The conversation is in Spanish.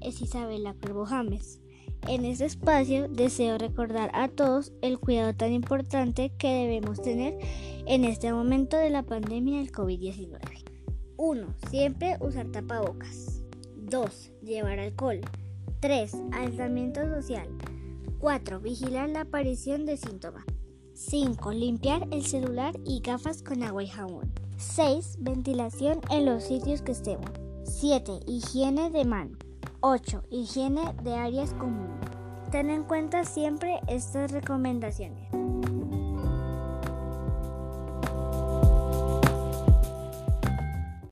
es Isabela Cuervo James. En este espacio deseo recordar a todos el cuidado tan importante que debemos tener en este momento de la pandemia del COVID-19. 1. Siempre usar tapabocas. 2. Llevar alcohol. 3. Aislamiento social. 4. Vigilar la aparición de síntomas. 5. Limpiar el celular y gafas con agua y jabón. 6. Ventilación en los sitios que estemos. 7. Higiene de mano. 8. Higiene de áreas comunes. Ten en cuenta siempre estas recomendaciones.